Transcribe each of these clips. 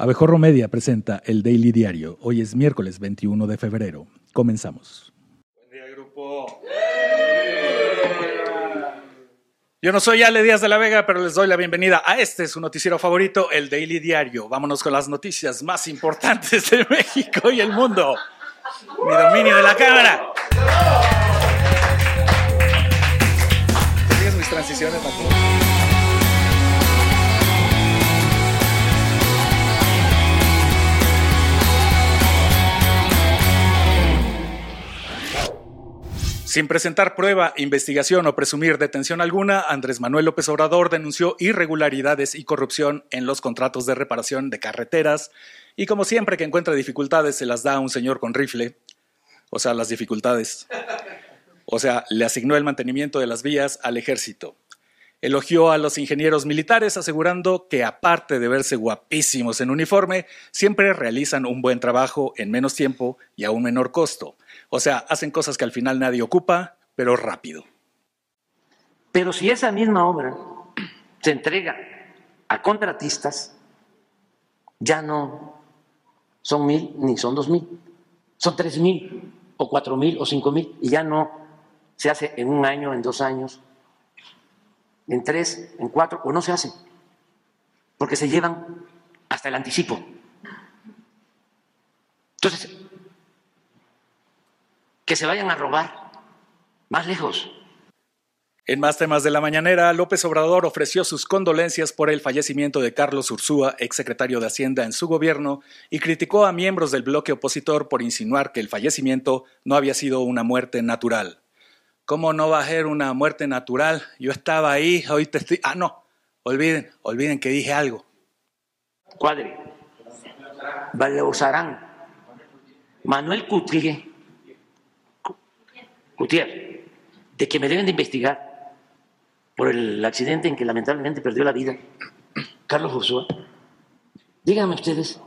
Abejorro Media presenta el Daily Diario. Hoy es miércoles 21 de febrero. Comenzamos. Buen día, grupo. Yo no soy Ale Díaz de la Vega, pero les doy la bienvenida a este su noticiero favorito, el Daily Diario. Vámonos con las noticias más importantes de México y el mundo. Mi dominio de la cámara. ¿Sigues mis transiciones? Sin presentar prueba, investigación o presumir detención alguna, Andrés Manuel López Obrador denunció irregularidades y corrupción en los contratos de reparación de carreteras y como siempre que encuentra dificultades se las da a un señor con rifle, o sea, las dificultades. O sea, le asignó el mantenimiento de las vías al ejército. Elogió a los ingenieros militares asegurando que aparte de verse guapísimos en uniforme, siempre realizan un buen trabajo en menos tiempo y a un menor costo. O sea, hacen cosas que al final nadie ocupa, pero rápido. Pero si esa misma obra se entrega a contratistas, ya no son mil ni son dos mil, son tres mil o cuatro mil o cinco mil y ya no se hace en un año, en dos años, en tres, en cuatro, o no se hace, porque se llevan hasta el anticipo. Entonces, que se vayan a robar más lejos. En más temas de la mañanera, López Obrador ofreció sus condolencias por el fallecimiento de Carlos Ursúa, exsecretario de Hacienda en su gobierno, y criticó a miembros del bloque opositor por insinuar que el fallecimiento no había sido una muerte natural. ¿Cómo no va a ser una muerte natural? Yo estaba ahí, hoy te estoy... Ah, no, olviden, olviden que dije algo. Cuadre, Valeusarán, Manuel Cutrille, Gutiérrez, de que me deben de investigar por el accidente en que lamentablemente perdió la vida Carlos Ursúa. Díganme ustedes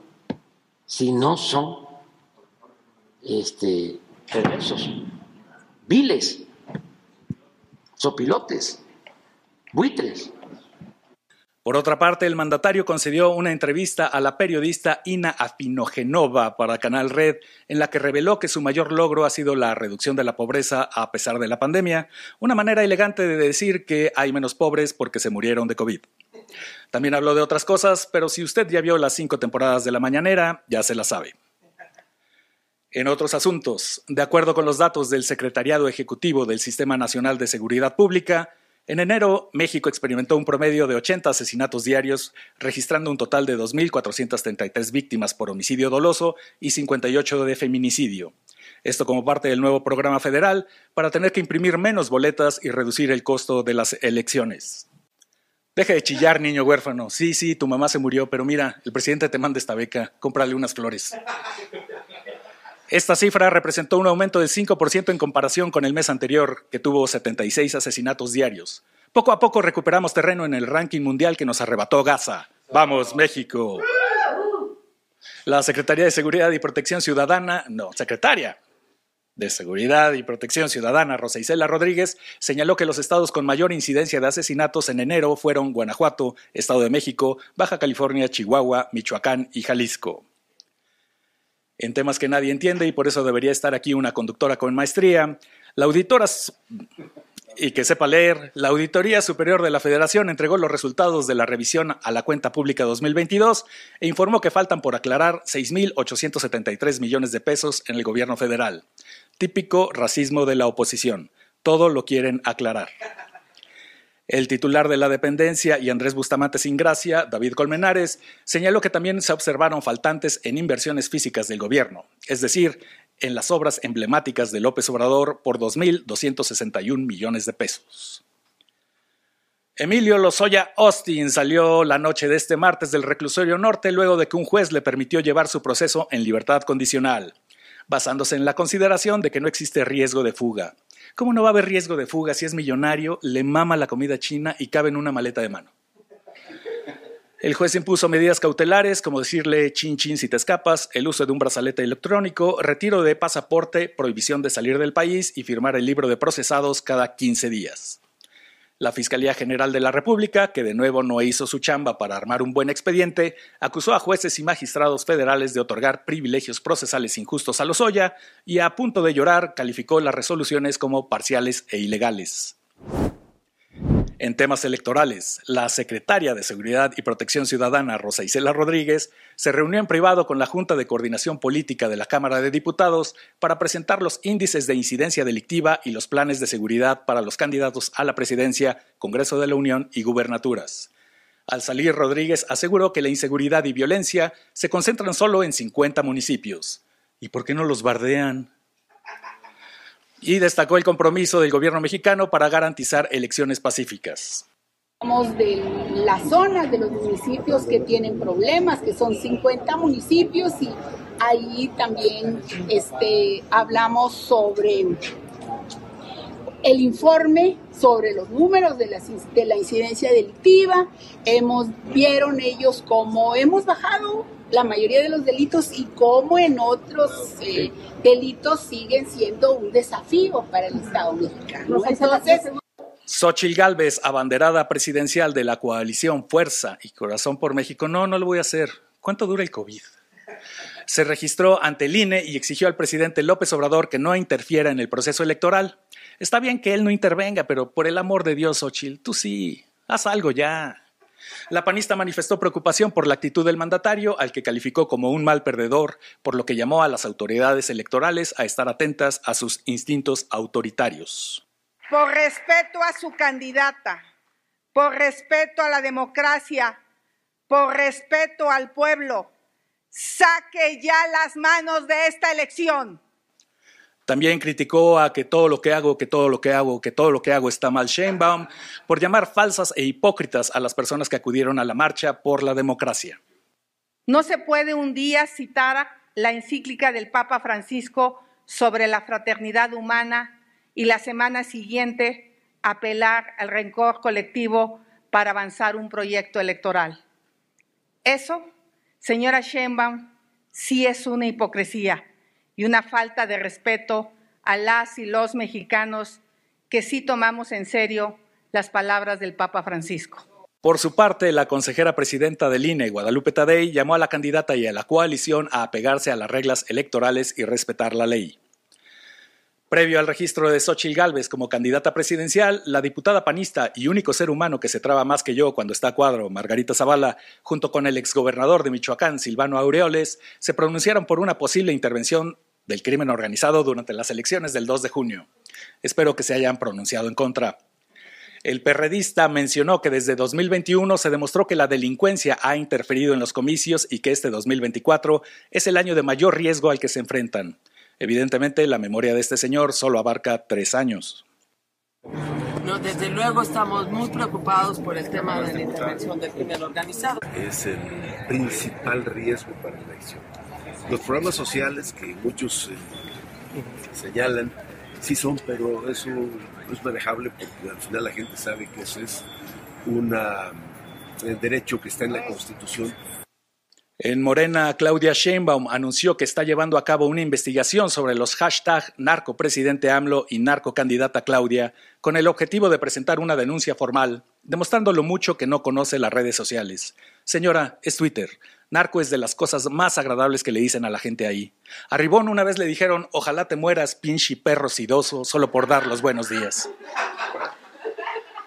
si no son este, perversos, viles, sopilotes, buitres. Por otra parte, el mandatario concedió una entrevista a la periodista Ina Afinogenova para Canal Red, en la que reveló que su mayor logro ha sido la reducción de la pobreza a pesar de la pandemia, una manera elegante de decir que hay menos pobres porque se murieron de COVID. También habló de otras cosas, pero si usted ya vio las cinco temporadas de La Mañanera, ya se la sabe. En otros asuntos, de acuerdo con los datos del Secretariado Ejecutivo del Sistema Nacional de Seguridad Pública, en enero, México experimentó un promedio de 80 asesinatos diarios, registrando un total de 2.433 víctimas por homicidio doloso y 58 de feminicidio. Esto como parte del nuevo programa federal para tener que imprimir menos boletas y reducir el costo de las elecciones. Deja de chillar, niño huérfano. Sí, sí, tu mamá se murió, pero mira, el presidente te manda esta beca, cómprale unas flores. Esta cifra representó un aumento del 5% en comparación con el mes anterior, que tuvo 76 asesinatos diarios. Poco a poco recuperamos terreno en el ranking mundial que nos arrebató Gaza. ¡Vamos, México! La Secretaría de Seguridad y Protección Ciudadana, no, secretaria de Seguridad y Protección Ciudadana, Rosa Isela Rodríguez, señaló que los estados con mayor incidencia de asesinatos en enero fueron Guanajuato, Estado de México, Baja California, Chihuahua, Michoacán y Jalisco en temas que nadie entiende y por eso debería estar aquí una conductora con maestría. La auditora y que sepa leer, la Auditoría Superior de la Federación entregó los resultados de la revisión a la cuenta pública 2022 e informó que faltan por aclarar 6.873 millones de pesos en el gobierno federal. Típico racismo de la oposición. Todo lo quieren aclarar. El titular de la dependencia y Andrés Bustamante sin gracia, David Colmenares, señaló que también se observaron faltantes en inversiones físicas del gobierno, es decir, en las obras emblemáticas de López Obrador por 2.261 millones de pesos. Emilio Lozoya Austin salió la noche de este martes del reclusorio norte luego de que un juez le permitió llevar su proceso en libertad condicional, basándose en la consideración de que no existe riesgo de fuga. ¿Cómo no va a haber riesgo de fuga si es millonario, le mama la comida china y cabe en una maleta de mano? El juez impuso medidas cautelares como decirle chin chin si te escapas, el uso de un brazalete electrónico, retiro de pasaporte, prohibición de salir del país y firmar el libro de procesados cada 15 días. La Fiscalía General de la República, que de nuevo no hizo su chamba para armar un buen expediente, acusó a jueces y magistrados federales de otorgar privilegios procesales injustos a Lozoya y a punto de llorar calificó las resoluciones como parciales e ilegales. En temas electorales, la secretaria de Seguridad y Protección Ciudadana, Rosa Isela Rodríguez, se reunió en privado con la Junta de Coordinación Política de la Cámara de Diputados para presentar los índices de incidencia delictiva y los planes de seguridad para los candidatos a la presidencia, Congreso de la Unión y gubernaturas. Al salir, Rodríguez aseguró que la inseguridad y violencia se concentran solo en 50 municipios. ¿Y por qué no los bardean? Y destacó el compromiso del gobierno mexicano para garantizar elecciones pacíficas. Hablamos de las zonas de los municipios que tienen problemas, que son 50 municipios y ahí también este, hablamos sobre el informe sobre los números de la, de la incidencia delictiva. Hemos, vieron ellos cómo hemos bajado la mayoría de los delitos y cómo en otros eh, delitos siguen siendo un desafío para el Estado mexicano. Entonces, Xochil Gálvez, abanderada presidencial de la coalición Fuerza y Corazón por México, no, no lo voy a hacer. ¿Cuánto dura el COVID? Se registró ante el INE y exigió al presidente López Obrador que no interfiera en el proceso electoral. Está bien que él no intervenga, pero por el amor de Dios, Xochil, tú sí, haz algo ya. La panista manifestó preocupación por la actitud del mandatario, al que calificó como un mal perdedor, por lo que llamó a las autoridades electorales a estar atentas a sus instintos autoritarios. Por respeto a su candidata, por respeto a la democracia, por respeto al pueblo, saque ya las manos de esta elección. También criticó a que todo lo que hago, que todo lo que hago, que todo lo que hago está mal Sheinbaum por llamar falsas e hipócritas a las personas que acudieron a la marcha por la democracia. No se puede un día citar la encíclica del Papa Francisco sobre la fraternidad humana y la semana siguiente apelar al rencor colectivo para avanzar un proyecto electoral. Eso, señora Sheinbaum, sí es una hipocresía y una falta de respeto a las y los mexicanos que sí tomamos en serio las palabras del Papa Francisco. Por su parte, la consejera presidenta del INE, Guadalupe Tadei, llamó a la candidata y a la coalición a apegarse a las reglas electorales y respetar la ley. Previo al registro de Xochitl Gálvez como candidata presidencial, la diputada panista y único ser humano que se traba más que yo cuando está a cuadro, Margarita Zavala, junto con el exgobernador de Michoacán, Silvano Aureoles, se pronunciaron por una posible intervención del crimen organizado durante las elecciones del 2 de junio. Espero que se hayan pronunciado en contra. El perredista mencionó que desde 2021 se demostró que la delincuencia ha interferido en los comicios y que este 2024 es el año de mayor riesgo al que se enfrentan. Evidentemente, la memoria de este señor solo abarca tres años. No, desde luego estamos muy preocupados por el tema de la intervención del crimen organizado. Es el principal riesgo para la elección los programas sociales que muchos eh, señalan, sí son, pero eso no es manejable porque al final la gente sabe que eso es un eh, derecho que está en la Constitución en Morena, Claudia Sheinbaum anunció que está llevando a cabo una investigación sobre los hashtags narcopresidente AMLO y narcocandidata Claudia, con el objetivo de presentar una denuncia formal, demostrando lo mucho que no conoce las redes sociales. Señora, es Twitter. Narco es de las cosas más agradables que le dicen a la gente ahí. A Ribón una vez le dijeron, ojalá te mueras, pinche perro sidoso, solo por dar los buenos días.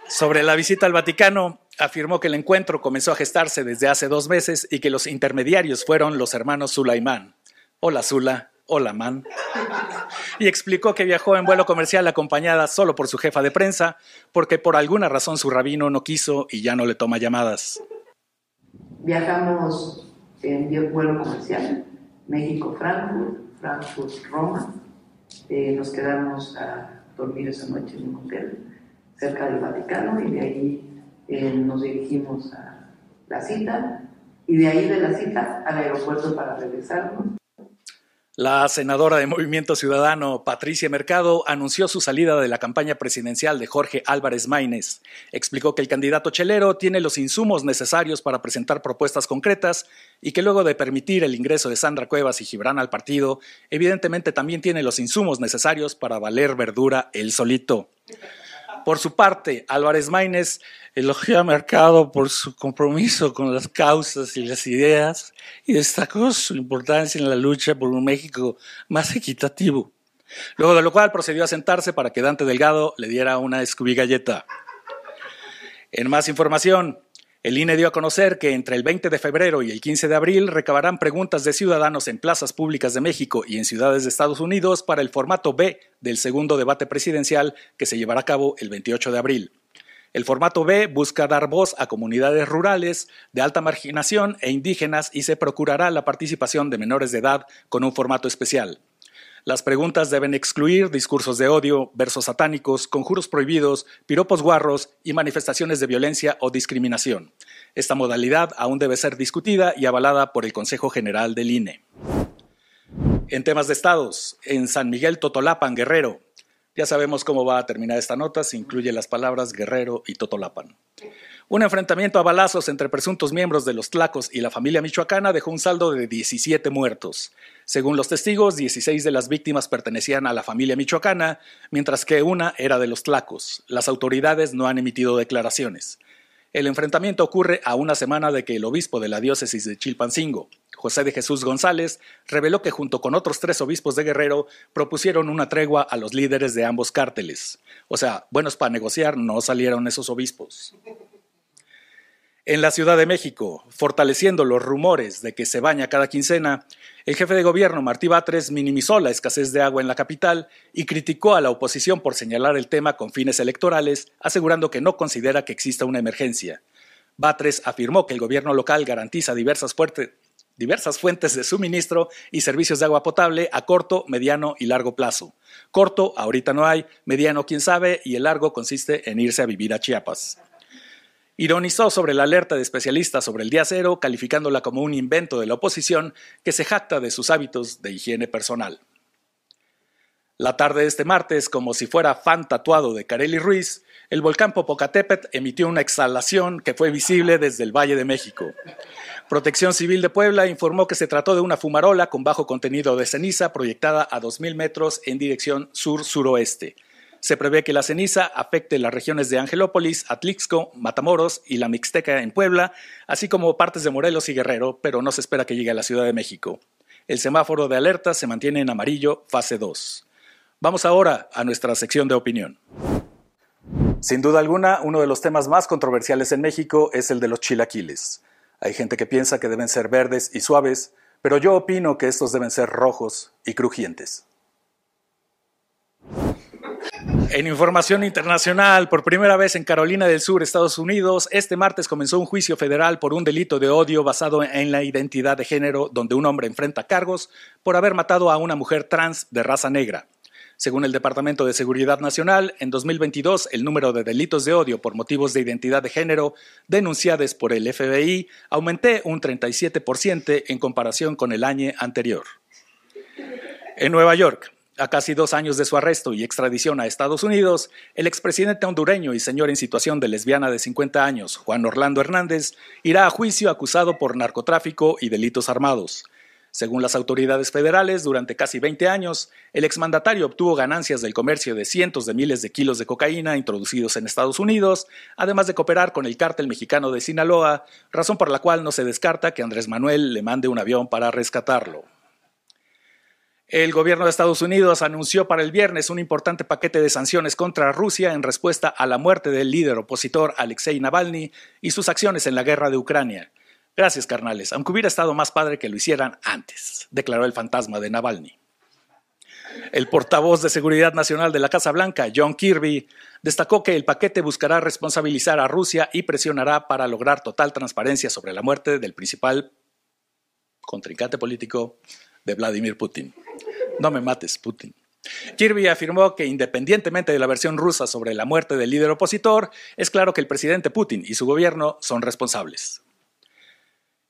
Sobre la visita al Vaticano, afirmó que el encuentro comenzó a gestarse desde hace dos meses y que los intermediarios fueron los hermanos Sulaimán. Hola Zula, hola Man. Y explicó que viajó en vuelo comercial acompañada solo por su jefa de prensa, porque por alguna razón su rabino no quiso y ya no le toma llamadas. Viajamos en vuelo comercial, México-Frankfurt, Frankfurt-Roma. Eh, nos quedamos a dormir esa noche en un hotel cerca del Vaticano y de ahí eh, nos dirigimos a la cita y de ahí de la cita al aeropuerto para regresarnos. La senadora de Movimiento Ciudadano, Patricia Mercado, anunció su salida de la campaña presidencial de Jorge Álvarez Maínez. Explicó que el candidato chelero tiene los insumos necesarios para presentar propuestas concretas y que luego de permitir el ingreso de Sandra Cuevas y Gibran al partido, evidentemente también tiene los insumos necesarios para valer verdura él solito. Por su parte, Álvarez Maínez elogió a Mercado por su compromiso con las causas y las ideas y destacó su importancia en la lucha por un México más equitativo. Luego de lo cual procedió a sentarse para que Dante Delgado le diera una escubigalleta. En más información, el INE dio a conocer que entre el 20 de febrero y el 15 de abril recabarán preguntas de ciudadanos en plazas públicas de México y en ciudades de Estados Unidos para el formato B del segundo debate presidencial que se llevará a cabo el 28 de abril. El formato B busca dar voz a comunidades rurales de alta marginación e indígenas y se procurará la participación de menores de edad con un formato especial. Las preguntas deben excluir discursos de odio, versos satánicos, conjuros prohibidos, piropos guarros y manifestaciones de violencia o discriminación. Esta modalidad aún debe ser discutida y avalada por el Consejo General del INE. En temas de estados, en San Miguel Totolapan, Guerrero. Ya sabemos cómo va a terminar esta nota, se incluye las palabras Guerrero y Totolapan. Un enfrentamiento a balazos entre presuntos miembros de los Tlacos y la familia michoacana dejó un saldo de 17 muertos. Según los testigos, 16 de las víctimas pertenecían a la familia michoacana, mientras que una era de los Tlacos. Las autoridades no han emitido declaraciones. El enfrentamiento ocurre a una semana de que el obispo de la diócesis de Chilpancingo, José de Jesús González, reveló que junto con otros tres obispos de Guerrero propusieron una tregua a los líderes de ambos cárteles. O sea, buenos para negociar no salieron esos obispos. En la Ciudad de México, fortaleciendo los rumores de que se baña cada quincena, el jefe de gobierno Martí Batres minimizó la escasez de agua en la capital y criticó a la oposición por señalar el tema con fines electorales, asegurando que no considera que exista una emergencia. Batres afirmó que el gobierno local garantiza diversas, diversas fuentes de suministro y servicios de agua potable a corto, mediano y largo plazo. Corto, ahorita no hay, mediano, quién sabe, y el largo consiste en irse a vivir a Chiapas. Ironizó sobre la alerta de especialistas sobre el día cero, calificándola como un invento de la oposición que se jacta de sus hábitos de higiene personal. La tarde de este martes, como si fuera fan tatuado de Carely Ruiz, el volcán Popocatépetl emitió una exhalación que fue visible desde el Valle de México. Protección Civil de Puebla informó que se trató de una fumarola con bajo contenido de ceniza proyectada a 2.000 metros en dirección sur-suroeste. Se prevé que la ceniza afecte las regiones de Angelópolis, Atlixco, Matamoros y la Mixteca en Puebla, así como partes de Morelos y Guerrero, pero no se espera que llegue a la Ciudad de México. El semáforo de alerta se mantiene en amarillo, fase 2. Vamos ahora a nuestra sección de opinión. Sin duda alguna, uno de los temas más controversiales en México es el de los chilaquiles. Hay gente que piensa que deben ser verdes y suaves, pero yo opino que estos deben ser rojos y crujientes. En información internacional, por primera vez en Carolina del Sur, Estados Unidos, este martes comenzó un juicio federal por un delito de odio basado en la identidad de género, donde un hombre enfrenta cargos por haber matado a una mujer trans de raza negra. Según el Departamento de Seguridad Nacional, en 2022 el número de delitos de odio por motivos de identidad de género denunciados por el FBI aumentó un 37% en comparación con el año anterior. En Nueva York, a casi dos años de su arresto y extradición a Estados Unidos, el expresidente hondureño y señor en situación de lesbiana de 50 años, Juan Orlando Hernández, irá a juicio acusado por narcotráfico y delitos armados. Según las autoridades federales, durante casi 20 años, el exmandatario obtuvo ganancias del comercio de cientos de miles de kilos de cocaína introducidos en Estados Unidos, además de cooperar con el cártel mexicano de Sinaloa, razón por la cual no se descarta que Andrés Manuel le mande un avión para rescatarlo. El gobierno de Estados Unidos anunció para el viernes un importante paquete de sanciones contra Rusia en respuesta a la muerte del líder opositor Alexei Navalny y sus acciones en la guerra de Ucrania. Gracias, carnales, aunque hubiera estado más padre que lo hicieran antes, declaró el fantasma de Navalny. El portavoz de Seguridad Nacional de la Casa Blanca, John Kirby, destacó que el paquete buscará responsabilizar a Rusia y presionará para lograr total transparencia sobre la muerte del principal contrincante político de Vladimir Putin. No me mates, Putin. Kirby afirmó que independientemente de la versión rusa sobre la muerte del líder opositor, es claro que el presidente Putin y su gobierno son responsables.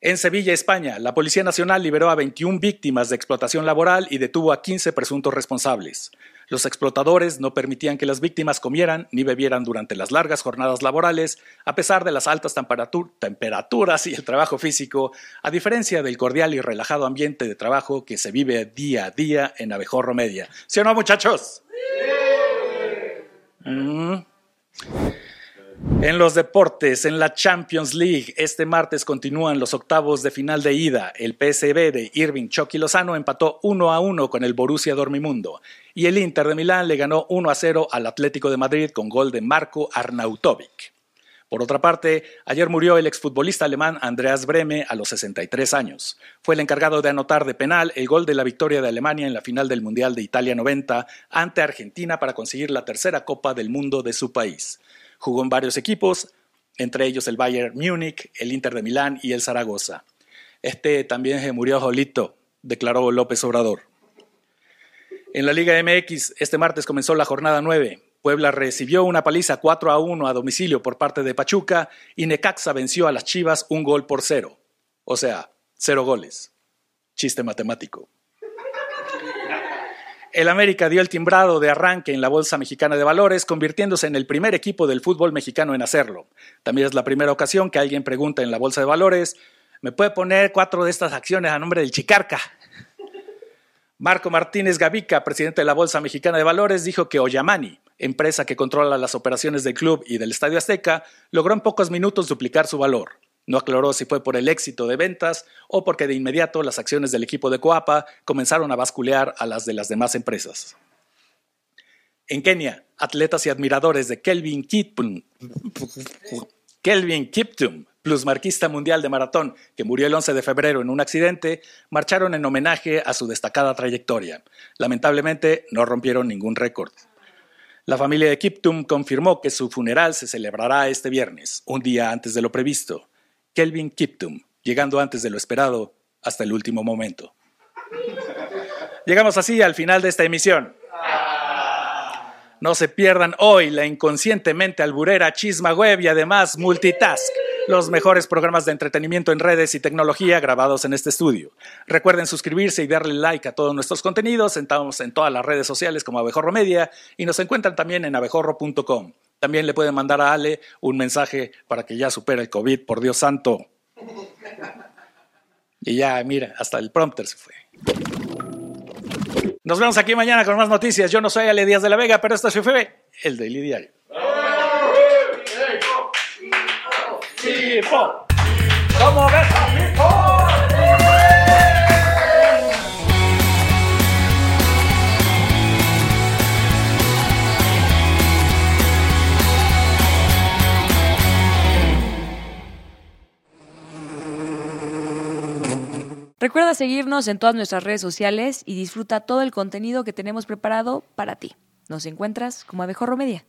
En Sevilla, España, la Policía Nacional liberó a 21 víctimas de explotación laboral y detuvo a 15 presuntos responsables. Los explotadores no permitían que las víctimas comieran ni bebieran durante las largas jornadas laborales, a pesar de las altas temperaturas y el trabajo físico, a diferencia del cordial y relajado ambiente de trabajo que se vive día a día en Abejorro Media. ¿Sí o no, muchachos? Mm. En los deportes, en la Champions League, este martes continúan los octavos de final de ida. El PSV de Irving Chucky Lozano empató 1 a 1 con el Borussia Dormimundo y el Inter de Milán le ganó 1 a 0 al Atlético de Madrid con gol de Marco Arnautovic. Por otra parte, ayer murió el exfutbolista alemán Andreas Breme a los 63 años. Fue el encargado de anotar de penal el gol de la victoria de Alemania en la final del Mundial de Italia 90 ante Argentina para conseguir la tercera Copa del Mundo de su país. Jugó en varios equipos, entre ellos el Bayern Múnich, el Inter de Milán y el Zaragoza. Este también se murió Jolito, declaró López Obrador. En la Liga MX, este martes comenzó la jornada 9. Puebla recibió una paliza 4 a 1 a domicilio por parte de Pachuca y Necaxa venció a las Chivas un gol por cero. O sea, cero goles. Chiste matemático. El América dio el timbrado de arranque en la Bolsa Mexicana de Valores, convirtiéndose en el primer equipo del fútbol mexicano en hacerlo. También es la primera ocasión que alguien pregunta en la Bolsa de Valores, ¿me puede poner cuatro de estas acciones a nombre del Chicarca? Marco Martínez Gavica, presidente de la Bolsa Mexicana de Valores, dijo que Oyamani, empresa que controla las operaciones del club y del Estadio Azteca, logró en pocos minutos duplicar su valor. No aclaró si fue por el éxito de ventas o porque de inmediato las acciones del equipo de Coapa comenzaron a basculear a las de las demás empresas. En Kenia, atletas y admiradores de Kelvin Kiptum, Kelvin Kiptum, plusmarquista mundial de maratón, que murió el 11 de febrero en un accidente, marcharon en homenaje a su destacada trayectoria. Lamentablemente, no rompieron ningún récord. La familia de Kiptum confirmó que su funeral se celebrará este viernes, un día antes de lo previsto. Kelvin Kiptum, llegando antes de lo esperado hasta el último momento. Llegamos así al final de esta emisión. No se pierdan hoy la inconscientemente alburera Chisma Web y además Multitask los mejores programas de entretenimiento en redes y tecnología grabados en este estudio. Recuerden suscribirse y darle like a todos nuestros contenidos. Estamos en todas las redes sociales como Abejorro Media y nos encuentran también en abejorro.com. También le pueden mandar a Ale un mensaje para que ya supere el COVID, por Dios santo. Y ya, mira, hasta el prompter se fue. Nos vemos aquí mañana con más noticias. Yo no soy Ale Díaz de la Vega, pero esto fue el Daily Diario. ¿Cómo ves Recuerda seguirnos en todas nuestras redes sociales y disfruta todo el contenido que tenemos preparado para ti. Nos encuentras como Abejorro Media.